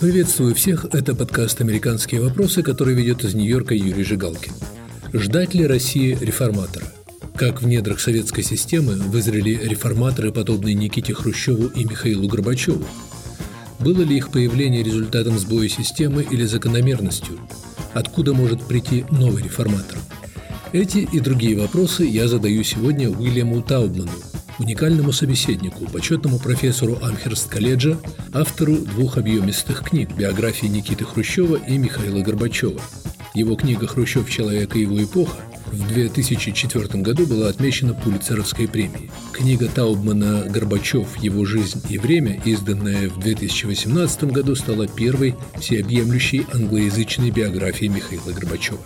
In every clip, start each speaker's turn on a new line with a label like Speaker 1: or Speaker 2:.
Speaker 1: Приветствую всех, это подкаст «Американские вопросы», который ведет из Нью-Йорка Юрий Жигалкин. Ждать ли России реформатора? Как в недрах советской системы вызрели реформаторы, подобные Никите Хрущеву и Михаилу Горбачеву? Было ли их появление результатом сбоя системы или закономерностью? Откуда может прийти новый реформатор? Эти и другие вопросы я задаю сегодня Уильяму Таубману, уникальному собеседнику, почетному профессору Амхерст-колледжа, автору двух объемистых книг «Биографии Никиты Хрущева» и Михаила Горбачева. Его книга «Хрущев. Человек и его эпоха» в 2004 году была отмечена Пулицеровской премией. Книга Таубмана «Горбачев. Его жизнь и время», изданная в 2018 году, стала первой всеобъемлющей англоязычной биографией Михаила Горбачева.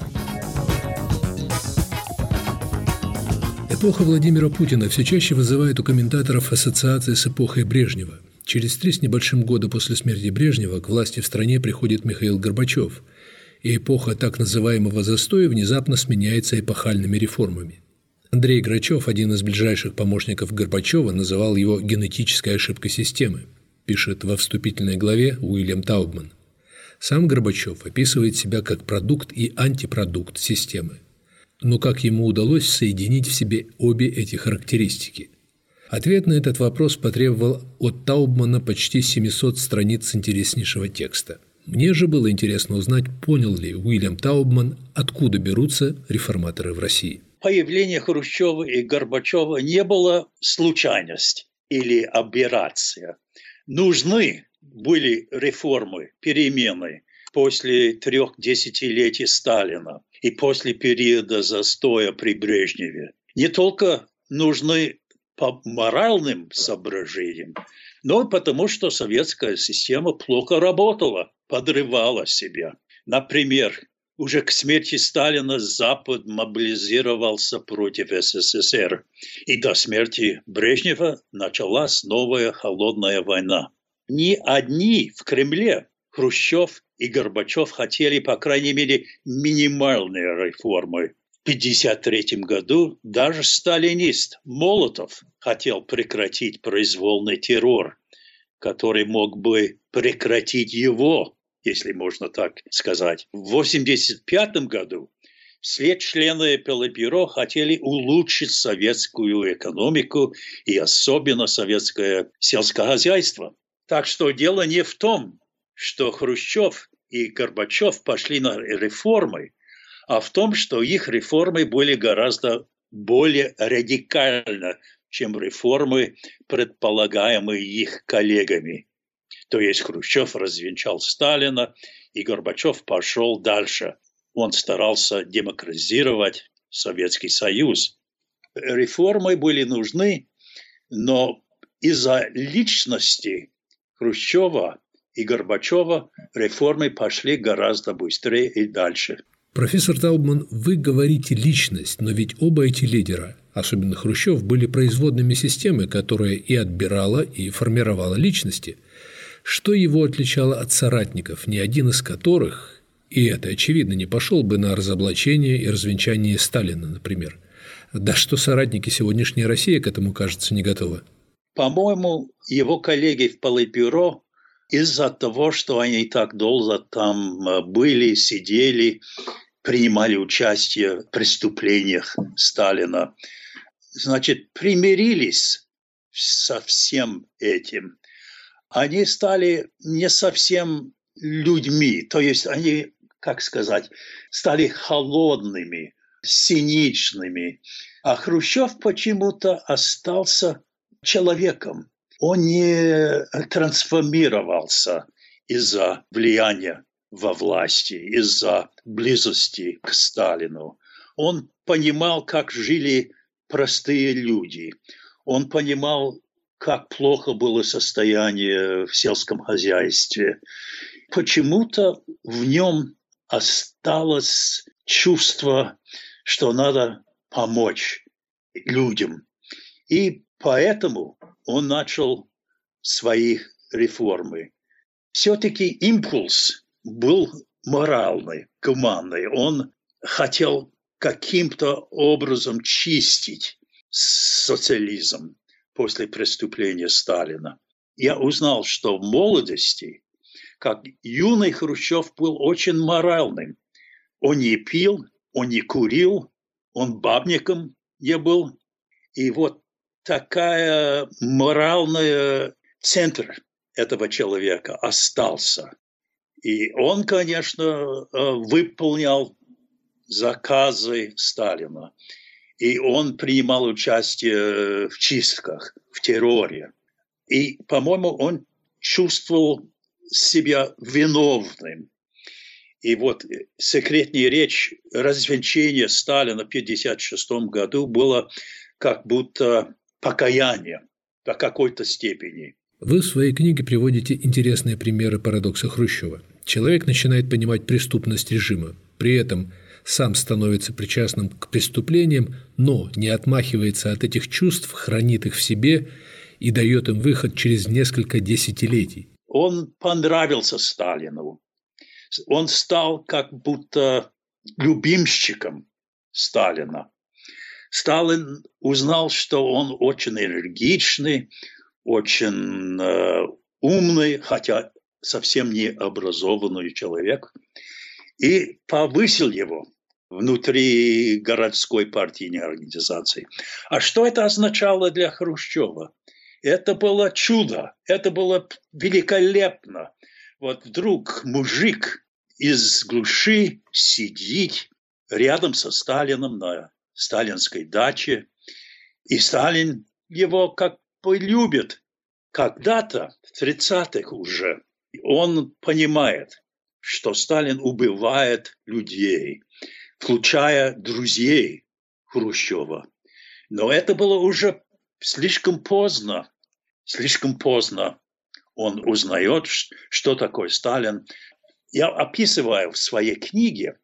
Speaker 1: Эпоха Владимира Путина все чаще вызывает у комментаторов ассоциации с эпохой Брежнева. Через три с небольшим года после смерти Брежнева к власти в стране приходит Михаил Горбачев, и эпоха так называемого застоя внезапно сменяется эпохальными реформами. Андрей Грачев, один из ближайших помощников Горбачева, называл его генетической ошибкой системы, пишет во вступительной главе Уильям Таубман. Сам Горбачев описывает себя как продукт и антипродукт системы – но как ему удалось соединить в себе обе эти характеристики? Ответ на этот вопрос потребовал от Таубмана почти 700 страниц интереснейшего текста. Мне же было интересно узнать, понял ли Уильям Таубман, откуда берутся реформаторы в России.
Speaker 2: Появление Хрущева и Горбачева не было случайность или аберрация. Нужны были реформы, перемены после трех десятилетий Сталина и после периода застоя при Брежневе не только нужны по моральным соображениям, но и потому, что советская система плохо работала, подрывала себя. Например, уже к смерти Сталина Запад мобилизировался против СССР, и до смерти Брежнева началась новая холодная война. Ни одни в Кремле Хрущев и Горбачев хотели, по крайней мере, минимальные реформы. В 1953 году даже сталинист Молотов хотел прекратить произвольный террор, который мог бы прекратить его, если можно так сказать. В 1985 году все члены Политбюро хотели улучшить советскую экономику и особенно советское сельское хозяйство. Так что дело не в том, что Хрущев и Горбачев пошли на реформы, а в том, что их реформы были гораздо более радикальны, чем реформы, предполагаемые их коллегами. То есть Хрущев развенчал Сталина, и Горбачев пошел дальше. Он старался демократизировать Советский Союз. Реформы были нужны, но из-за личности Хрущева и Горбачева реформы пошли гораздо быстрее и дальше.
Speaker 1: Профессор Таубман, вы говорите личность, но ведь оба эти лидера, особенно Хрущев, были производными системы, которая и отбирала, и формировала личности. Что его отличало от соратников, ни один из которых, и это очевидно, не пошел бы на разоблачение и развенчание Сталина, например. Да что соратники сегодняшней России к этому, кажется, не готовы.
Speaker 2: По-моему, его коллеги в Политбюро из-за того, что они так долго там э, были, сидели, принимали участие в преступлениях Сталина, значит, примирились со всем этим. Они стали не совсем людьми, то есть они, как сказать, стали холодными, циничными. А Хрущев почему-то остался человеком он не трансформировался из-за влияния во власти, из-за близости к Сталину. Он понимал, как жили простые люди. Он понимал, как плохо было состояние в сельском хозяйстве. Почему-то в нем осталось чувство, что надо помочь людям. И поэтому он начал свои реформы. Все-таки импульс был моральный, гуманный. Он хотел каким-то образом чистить социализм после преступления Сталина. Я узнал, что в молодости, как юный Хрущев был очень моральным. Он не пил, он не курил, он бабником не был. И вот такая моральная центр этого человека остался. И он, конечно, э, выполнял заказы Сталина. И он принимал участие в чистках, в терроре. И, по-моему, он чувствовал себя виновным. И вот секретная речь развенчания Сталина в 1956 году было как будто покаяние до какой-то степени.
Speaker 1: Вы в своей книге приводите интересные примеры парадокса Хрущева. Человек начинает понимать преступность режима, при этом сам становится причастным к преступлениям, но не отмахивается от этих чувств, хранит их в себе и дает им выход через несколько десятилетий.
Speaker 2: Он понравился Сталину. Он стал как будто любимщиком Сталина. Сталин узнал, что он очень энергичный, очень э, умный, хотя совсем не образованный человек, и повысил его внутри городской партийной организации. А что это означало для Хрущева? Это было чудо, это было великолепно. Вот вдруг мужик из глуши сидит рядом со Сталином на сталинской даче, и Сталин его как полюбит. Когда-то, в 30-х уже, он понимает, что Сталин убивает людей, включая друзей Хрущева. Но это было уже слишком поздно. Слишком поздно он узнает, что такое Сталин. Я описываю в своей книге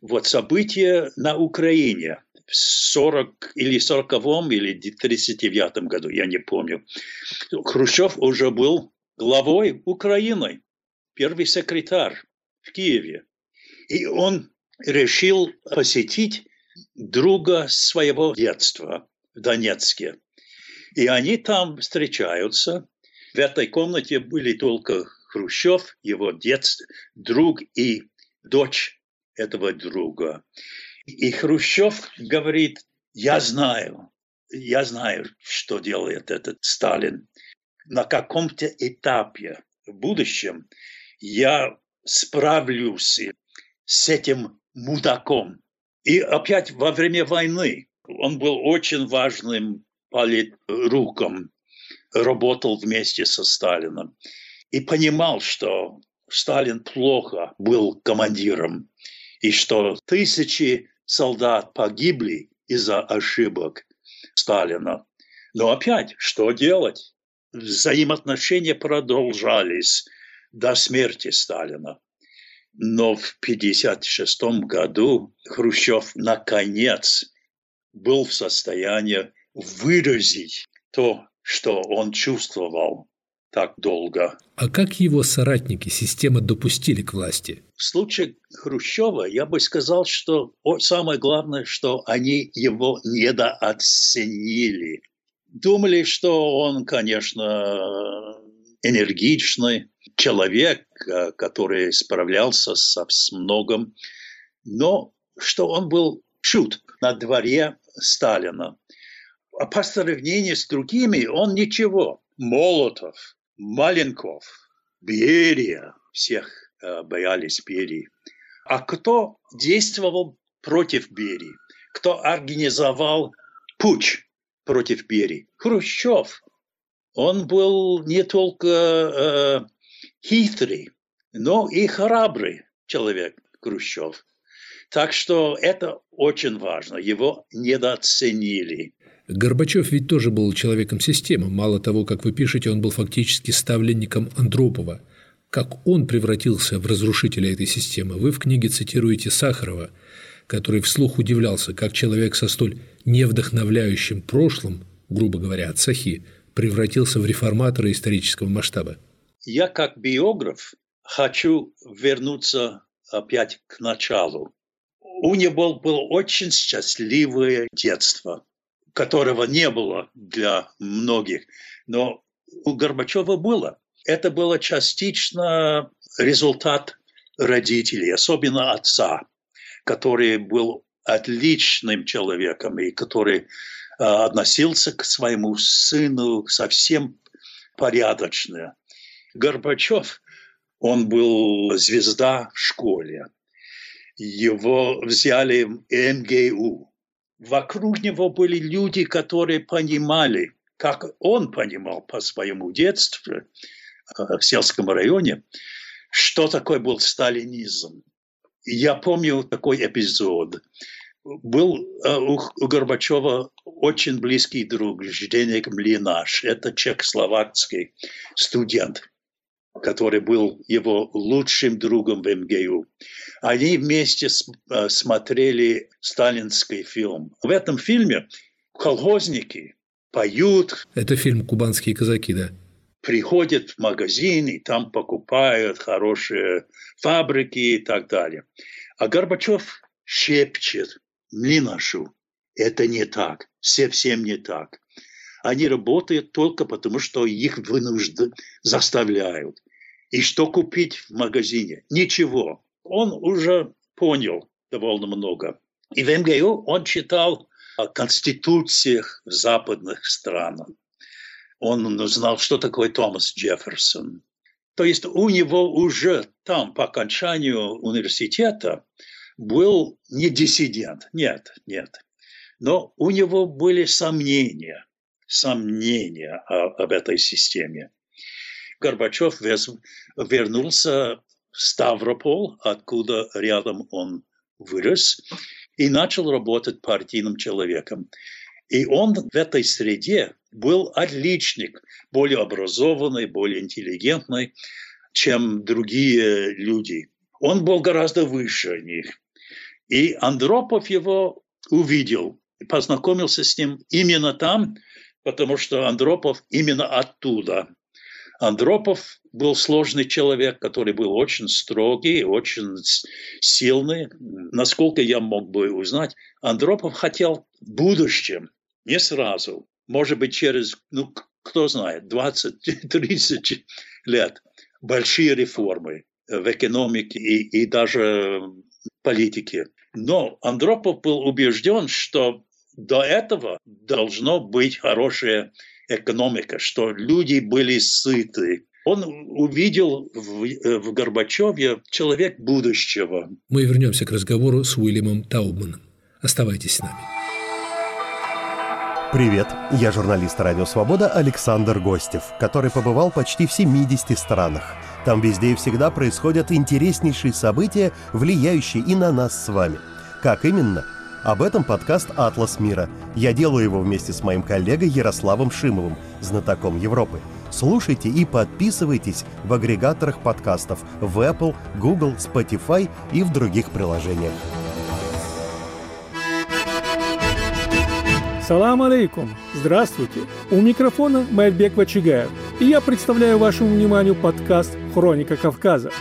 Speaker 2: вот события на Украине 40 или 40 или 39 году, я не помню. Хрущев уже был главой Украины, первый секретарь в Киеве. И он решил посетить друга своего детства в Донецке. И они там встречаются. В этой комнате были только Хрущев, его детство, друг и дочь этого друга. И Хрущев говорит, я знаю, я знаю, что делает этот Сталин. На каком-то этапе в будущем я справлюсь с этим мудаком. И опять во время войны он был очень важным политруком, работал вместе со Сталином и понимал, что Сталин плохо был командиром и что тысячи солдат погибли из-за ошибок Сталина. Но опять, что делать? Взаимоотношения продолжались до смерти Сталина. Но в 1956 году Хрущев наконец был в состоянии выразить то, что он чувствовал так долго.
Speaker 1: А как его соратники системы допустили к власти?
Speaker 2: В случае Хрущева я бы сказал, что самое главное, что они его недооценили. Думали, что он, конечно, энергичный человек, э, который справлялся со с многим, но что он был чуд на дворе Сталина. А по сравнению с другими он ничего. Молотов, Маленков, Берия, всех э, боялись Берии. А кто действовал против Берии? Кто организовал путь против Берии? Хрущев. Он был не только э, хитрый, но и храбрый человек Хрущев. Так что это очень важно. Его недооценили.
Speaker 1: Горбачев ведь тоже был человеком системы. Мало того, как вы пишете, он был фактически ставленником Андропова. Как он превратился в разрушителя этой системы? Вы в книге цитируете Сахарова, который вслух удивлялся, как человек со столь невдохновляющим прошлым, грубо говоря, от Сахи, превратился в реформатора исторического масштаба.
Speaker 2: Я как биограф хочу вернуться опять к началу. У него было очень счастливое детство которого не было для многих, но у Горбачева было. Это было частично результат родителей, особенно отца, который был отличным человеком и который э, относился к своему сыну совсем порядочно. Горбачев, он был звезда в школе. Его взяли в МГУ. Вокруг него были люди, которые понимали, как он понимал по своему детству э, в сельском районе, что такое был сталинизм. Я помню такой эпизод. Был э, у, Горбачева очень близкий друг Жденек Млинаш. Это чехословацкий студент, который был его лучшим другом в МГУ. Они вместе э, смотрели сталинский фильм. В этом фильме колхозники поют.
Speaker 1: Это фильм «Кубанские казаки», да?
Speaker 2: приходят в магазин и там покупают хорошие фабрики и так далее. А Горбачев шепчет Млинашу, это не так, совсем не так. Они работают только потому, что их вынуждены, заставляют. И что купить в магазине? Ничего. Он уже понял довольно много. И в МГУ он читал о конституциях в западных странах он знал, что такое Томас Джефферсон. То есть у него уже там, по окончанию университета, был не диссидент, нет, нет. Но у него были сомнения, сомнения об этой системе. Горбачев вернулся в Ставропол, откуда рядом он вырос, и начал работать партийным человеком. И он в этой среде был отличник, более образованный, более интеллигентный, чем другие люди. Он был гораздо выше них. И Андропов его увидел, познакомился с ним именно там, потому что Андропов именно оттуда. Андропов был сложный человек, который был очень строгий, очень сильный. Насколько я мог бы узнать, Андропов хотел в будущем не сразу, может быть, через, ну, кто знает, 20-30 лет, большие реформы в экономике и, и даже политике. Но Андропов был убежден, что до этого должно быть хорошая экономика, что люди были сыты. Он увидел в, в Горбачеве человек будущего.
Speaker 1: Мы вернемся к разговору с Уильямом Таубманом. Оставайтесь с нами.
Speaker 3: Привет, я журналист «Радио Свобода» Александр Гостев, который побывал почти в 70 странах. Там везде и всегда происходят интереснейшие события, влияющие и на нас с вами. Как именно? Об этом подкаст «Атлас мира». Я делаю его вместе с моим коллегой Ярославом Шимовым, знатоком Европы. Слушайте и подписывайтесь в агрегаторах подкастов в Apple, Google, Spotify и в других приложениях.
Speaker 4: Салам алейкум! Здравствуйте! У микрофона Майбек Вачигаев, и я представляю вашему вниманию подкаст «Хроника Кавказа».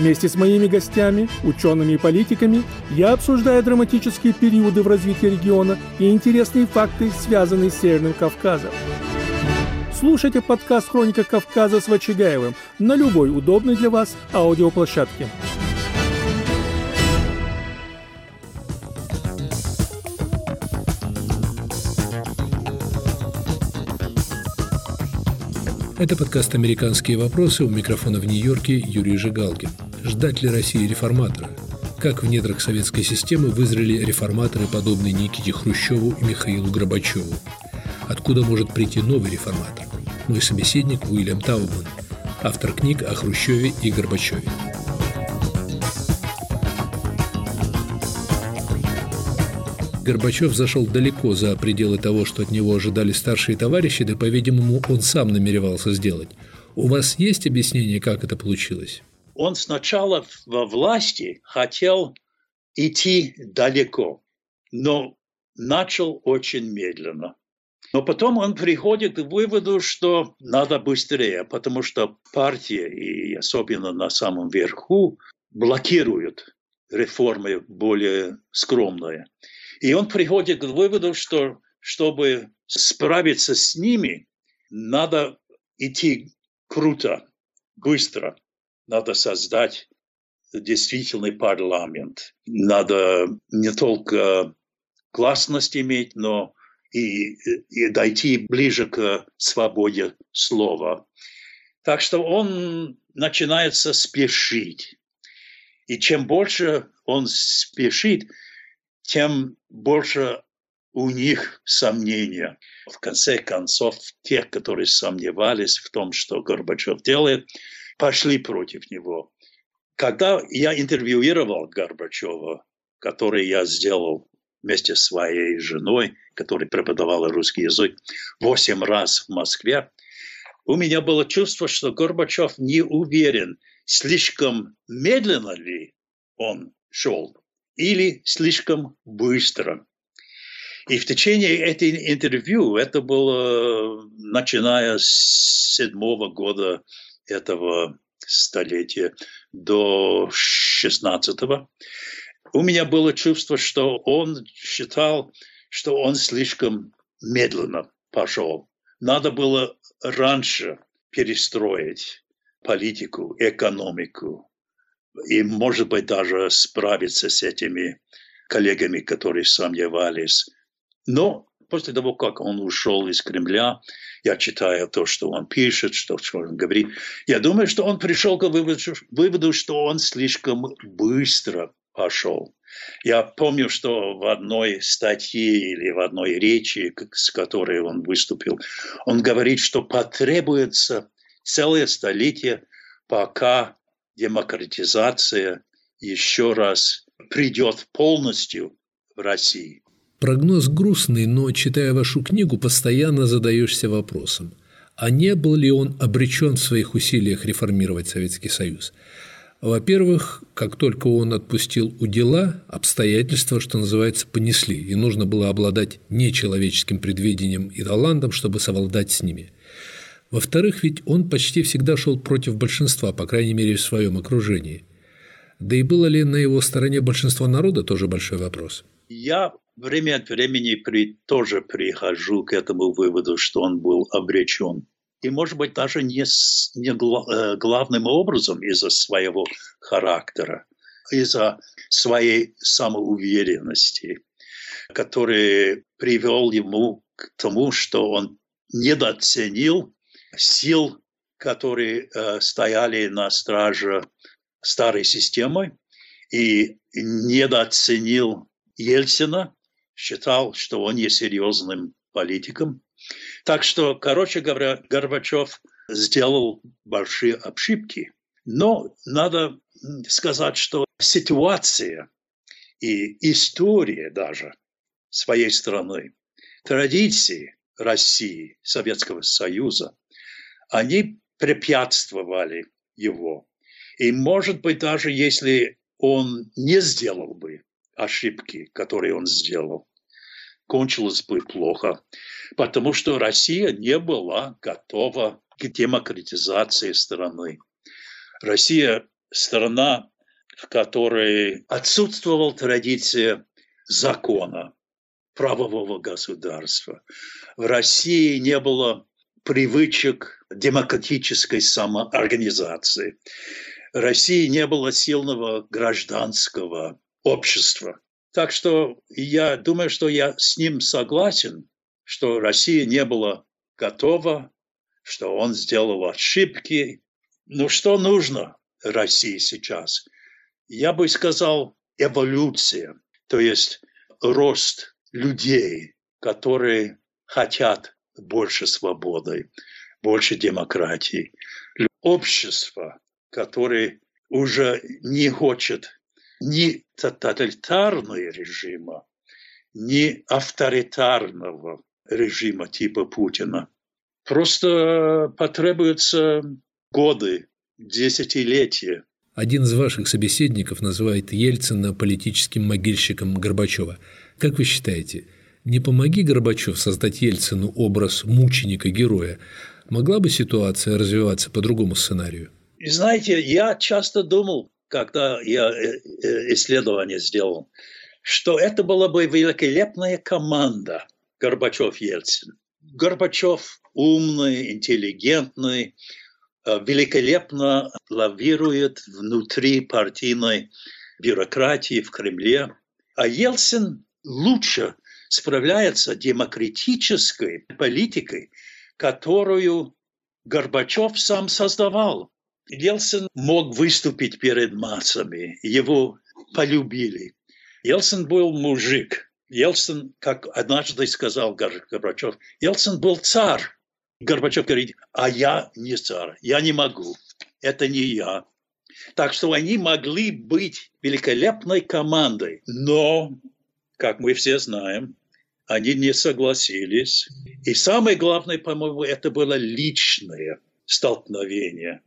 Speaker 4: Вместе с моими гостями, учеными и политиками, я обсуждаю драматические периоды в развитии региона и интересные факты, связанные с Северным Кавказом. Слушайте подкаст «Хроника Кавказа» с Вачигаевым на любой удобной для вас аудиоплощадке.
Speaker 1: Это подкаст «Американские вопросы» у микрофона в Нью-Йорке Юрий Жигалкин. Ждать ли России реформатора? Как в недрах советской системы вызрели реформаторы, подобные Никите Хрущеву и Михаилу Горбачеву? Откуда может прийти новый реформатор? Мой собеседник Уильям Таубман, автор книг о Хрущеве и Горбачеве. Горбачев зашел далеко за пределы того, что от него ожидали старшие товарищи, да, по-видимому, он сам намеревался сделать. У вас есть объяснение, как это получилось?
Speaker 2: Он сначала во власти хотел идти далеко, но начал очень медленно. Но потом он приходит к выводу, что надо быстрее, потому что партия, и особенно на самом верху, блокируют реформы более скромные. И он приходит к выводу, что чтобы справиться с ними, надо идти круто, быстро. надо создать действительный парламент. Надо не только гласность иметь, но и, и дойти ближе к свободе слова. Так что он начинается спешить. И чем больше он спешит, тем больше у них сомнения. В конце концов, те, которые сомневались в том, что Горбачев делает, пошли против него. Когда я интервьюировал Горбачева, который я сделал вместе с своей женой, которая преподавала русский язык, восемь раз в Москве, у меня было чувство, что Горбачев не уверен, слишком медленно ли он шел или слишком быстро. И в течение этой интервью, это было начиная с седьмого года этого столетия до шестнадцатого, у меня было чувство, что он считал, что он слишком медленно пошел. Надо было раньше перестроить политику, экономику и, может быть, даже справиться с этими коллегами, которые сомневались. Но после того, как он ушел из Кремля, я читаю то, что он пишет, что, что он говорит, я думаю, что он пришел к выводу, выводу, что он слишком быстро пошел. Я помню, что в одной статье или в одной речи, с которой он выступил, он говорит, что потребуется целое столетие, пока демократизация еще раз придет полностью в России.
Speaker 1: Прогноз грустный, но, читая вашу книгу, постоянно задаешься вопросом, а не был ли он обречен в своих усилиях реформировать Советский Союз? Во-первых, как только он отпустил у дела, обстоятельства, что называется, понесли, и нужно было обладать нечеловеческим предвидением и талантом, чтобы совладать с ними. Во-вторых, ведь он почти всегда шел против большинства, по крайней мере, в своем окружении. Да и было ли на его стороне большинство народа, тоже большой вопрос.
Speaker 2: Я время от времени при, тоже прихожу к этому выводу, что он был обречен. И, может быть, даже не, с, не гла, э, главным образом из-за своего характера, из-за своей самоуверенности, который привел ему к тому, что он недооценил сил, которые э, стояли на страже старой системы, и недооценил Ельцина, считал, что он несерьезным политиком. Так что, короче говоря, Горбачев сделал большие ошибки. Но надо сказать, что ситуация и история даже своей страны, традиции России, Советского Союза, они препятствовали его. И, может быть, даже если он не сделал бы ошибки, которые он сделал, кончилось бы плохо, потому что Россия не была готова к демократизации страны. Россия – страна, в которой отсутствовала традиция закона, правового государства. В России не было привычек демократической самоорганизации. России не было сильного гражданского общества. Так что я думаю, что я с ним согласен, что Россия не была готова, что он сделал ошибки. Но что нужно России сейчас? Я бы сказал эволюция, то есть рост людей, которые хотят больше свободы, больше демократии. Общество, которое уже не хочет ни тоталитарного режима, ни авторитарного режима типа Путина. Просто потребуются годы, десятилетия.
Speaker 1: Один из ваших собеседников называет Ельцина политическим могильщиком Горбачева. Как вы считаете, не помоги Горбачев создать Ельцину образ мученика-героя, могла бы ситуация развиваться по другому сценарию?
Speaker 2: Знаете, я часто думал, когда я э, э, исследование сделал, что это была бы великолепная команда Горбачев-Ельцин. Горбачев умный, интеллигентный, э, великолепно лавирует внутри партийной бюрократии в Кремле. А Ельцин лучше справляется демократической политикой, которую Горбачев сам создавал. Ельцин мог выступить перед массами, его полюбили. Ельцин был мужик. Ельцин, как однажды сказал Горбачев, Ельцин был царь. Горбачев говорит, а я не царь, я не могу, это не я. Так что они могли быть великолепной командой, но, как мы все знаем, они не согласились. И самое главное, по-моему, это было личное столкновение.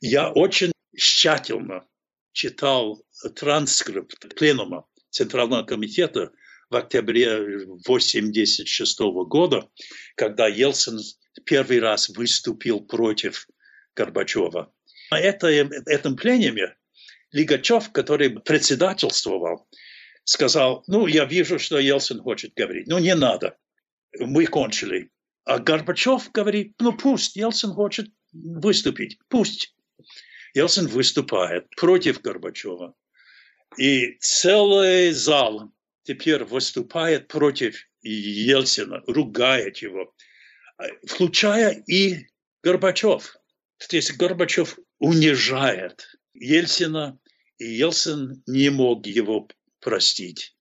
Speaker 2: Я очень тщательно читал транскрипт пленума Центрального комитета в октябре 1986 года, когда Ельцин первый раз выступил против Горбачева. На это, этом пленуме Лигачев, который председательствовал, сказал, ну, я вижу, что Ельцин хочет говорить. Ну, не надо. Мы кончили. А Горбачев говорит, ну, пусть Ельцин хочет выступить. Пусть. Ельцин выступает против Горбачева. И целый зал теперь выступает против Ельцина, ругает его, включая и Горбачев. То есть Горбачев унижает Ельцина, и Ельцин не мог его простить.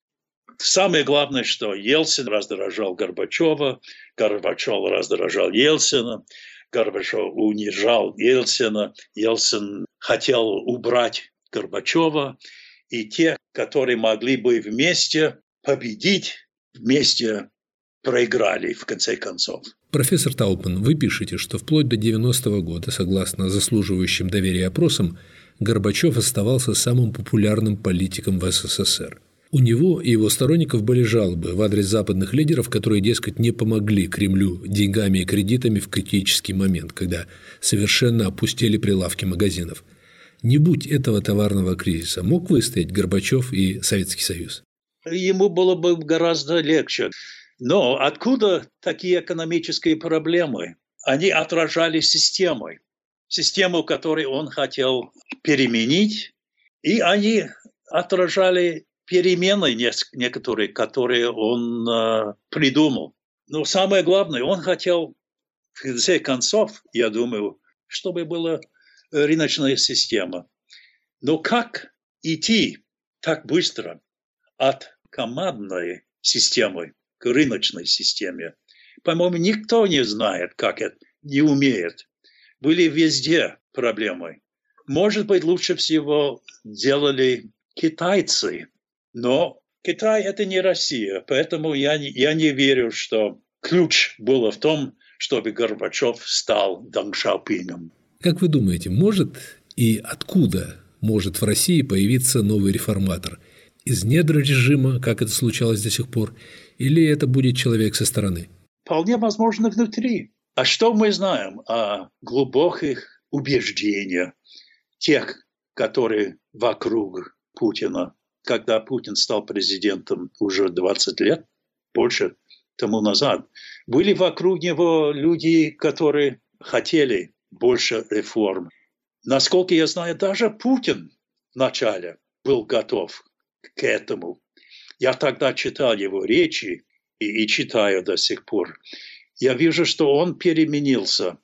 Speaker 2: Самое главное, что Ельцин раздражал Горбачева, Горбачев раздражал Ельцина, Горбачев унижал Ельцина, Ельцин хотел убрать Горбачева, и те, которые могли бы вместе победить, вместе проиграли в конце концов.
Speaker 1: Профессор Таупман, вы пишете, что вплоть до 90-го года, согласно заслуживающим доверия опросам, Горбачев оставался самым популярным политиком в СССР. У него и его сторонников были жалобы в адрес западных лидеров, которые, дескать, не помогли Кремлю деньгами и кредитами в критический момент, когда совершенно опустили прилавки магазинов. Не будь этого товарного кризиса, мог выстоять Горбачев и Советский Союз?
Speaker 2: Ему было бы гораздо легче. Но откуда такие экономические проблемы? Они отражали системой систему, которую он хотел переменить, и они отражали перемены некоторые, которые он э, придумал. Но самое главное, он хотел, в конце концов, я думаю, чтобы была рыночная система. Но как идти так быстро от командной системы к рыночной системе? По-моему, никто не знает, как это, не умеет были везде проблемой. Может быть, лучше всего делали китайцы, но Китай – это не Россия, поэтому я, я не верю, что ключ был в том, чтобы Горбачев стал Дэн Шаопином.
Speaker 1: Как вы думаете, может и откуда может в России появиться новый реформатор? Из недр режима, как это случалось до сих пор, или это будет человек со стороны?
Speaker 2: Вполне возможно внутри. А что мы знаем о глубоких убеждениях тех, которые вокруг Путина? Когда Путин стал президентом уже 20 лет, больше тому назад, были вокруг него люди, которые хотели больше реформ. Насколько я знаю, даже Путин вначале был готов к этому. Я тогда читал его речи и, и читаю до сих пор я вижу, что он переменился.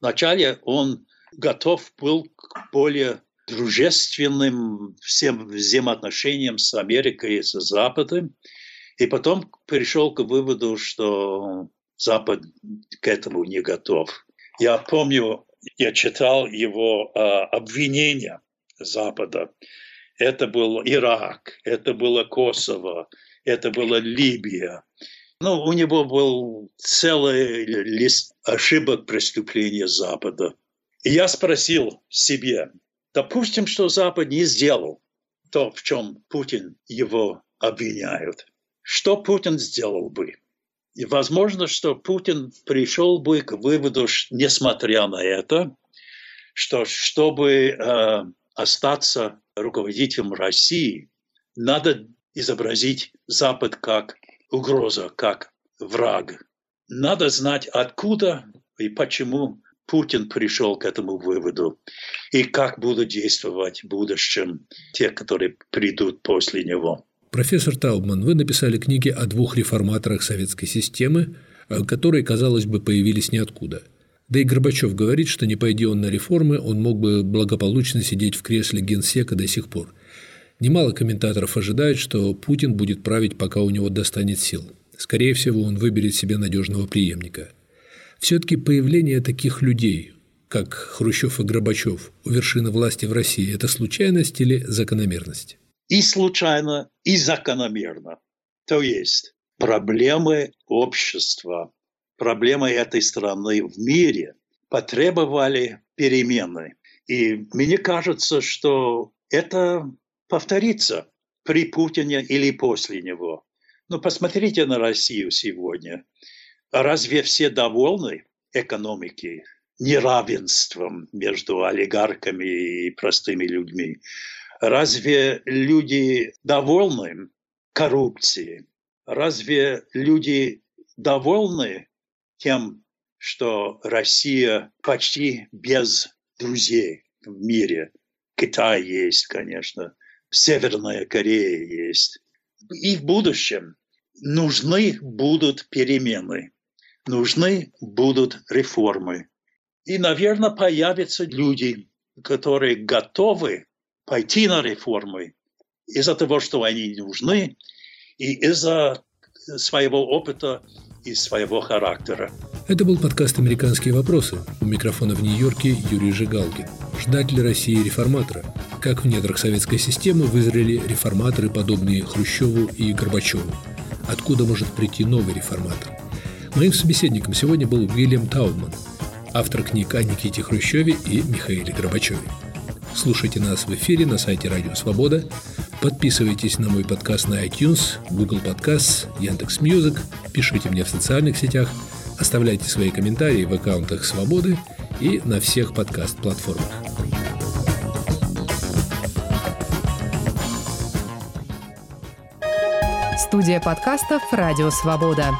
Speaker 2: Вначале он готов был к более дружественным всем взаимоотношениям с Америкой и с Западом, и потом пришел к выводу, что Запад к этому не готов. Я помню, я читал его э, обвинения Запада. Это был Ирак, это было Косово, это была Либия. Ну, у него был целый лист ошибок преступления Запада. И я спросил себе, допустим, что Запад не сделал то, в чем Путин его обвиняют. Что Путин сделал бы? И возможно, что Путин пришел бы к выводу, несмотря на это, что чтобы э, остаться руководителем России, надо изобразить Запад как угроза, как враг. Надо знать, откуда и почему Путин пришел к этому выводу и как будут действовать в будущем те, которые придут после него.
Speaker 1: Профессор Таубман, вы написали книги о двух реформаторах советской системы, э, которые, казалось бы, появились ниоткуда. Да и Горбачев говорит, что не пойди он на реформы, он мог бы благополучно сидеть в кресле генсека до сих пор. Немало комментаторов ожидают, что Путин будет править, пока у него достанет сил. Скорее всего, он выберет себе надежного преемника. Все-таки появление таких людей, как Хрущев и Горбачев, у вершины власти в России – это случайность или закономерность?
Speaker 2: И случайно, и закономерно. То есть проблемы общества, проблемы этой страны в мире потребовали перемены. И мне кажется, что это повторится при Путине или после него. Но посмотрите на Россию сегодня. Разве все довольны экономикой, неравенством между олигархами и простыми людьми? Разве люди довольны коррупцией? Разве люди довольны тем, что Россия почти без друзей в мире? Китай есть, конечно, Северная Корея есть. И в будущем нужны будут перемены, нужны будут реформы. И, наверное, появятся люди, которые готовы пойти на реформы из-за того, что они нужны, и из-за своего опыта и своего характера.
Speaker 1: Это был подкаст «Американские вопросы». У микрофона в Нью-Йорке Юрий Жигалкин. Ждать ли России реформатора? Как в недрах советской системы вызрели реформаторы, подобные Хрущеву и Горбачеву? Откуда может прийти новый реформатор? Моим собеседником сегодня был Уильям Таубман, автор книг о Никите Хрущеве и Михаиле Горбачеве. Слушайте нас в эфире на сайте Радио Свобода. Подписывайтесь на мой подкаст на iTunes, Google Podcasts, Яндекс.Music. Пишите мне в социальных сетях. Оставляйте свои комментарии в аккаунтах Свободы и на всех подкаст-платформах.
Speaker 5: Студия подкастов «Радио Свобода».